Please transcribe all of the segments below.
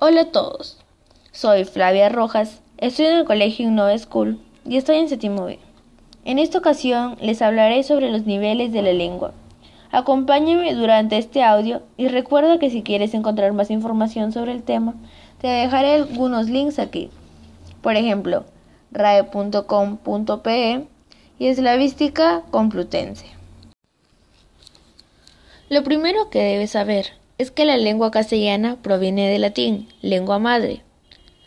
Hola a todos, soy Flavia Rojas, estoy en el colegio Innova School y estoy en séptimo B. En esta ocasión les hablaré sobre los niveles de la lengua. Acompáñame durante este audio y recuerda que si quieres encontrar más información sobre el tema, te dejaré algunos links aquí. Por ejemplo, rae.com.pe y Eslavística Complutense. Lo primero que debes saber es que la lengua castellana proviene del latín, lengua madre.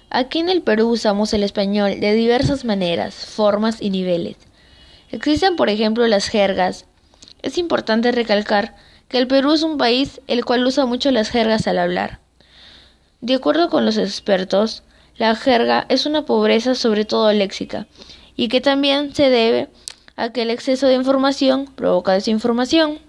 Aquí en el Perú usamos el español de diversas maneras, formas y niveles. Existen, por ejemplo, las jergas. Es importante recalcar que el Perú es un país el cual usa mucho las jergas al hablar. De acuerdo con los expertos, la jerga es una pobreza sobre todo léxica y que también se debe a que el exceso de información provoca desinformación.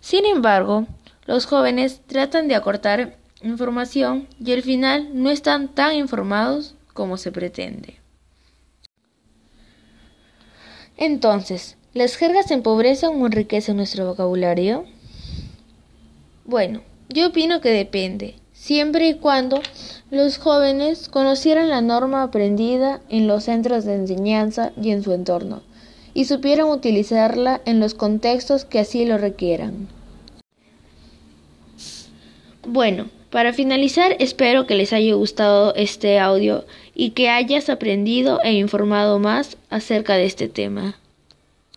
Sin embargo, los jóvenes tratan de acortar información y al final no están tan informados como se pretende. Entonces, ¿las jergas empobrecen o enriquecen nuestro vocabulario? Bueno, yo opino que depende, siempre y cuando los jóvenes conocieran la norma aprendida en los centros de enseñanza y en su entorno, y supieran utilizarla en los contextos que así lo requieran. Bueno, para finalizar espero que les haya gustado este audio y que hayas aprendido e informado más acerca de este tema.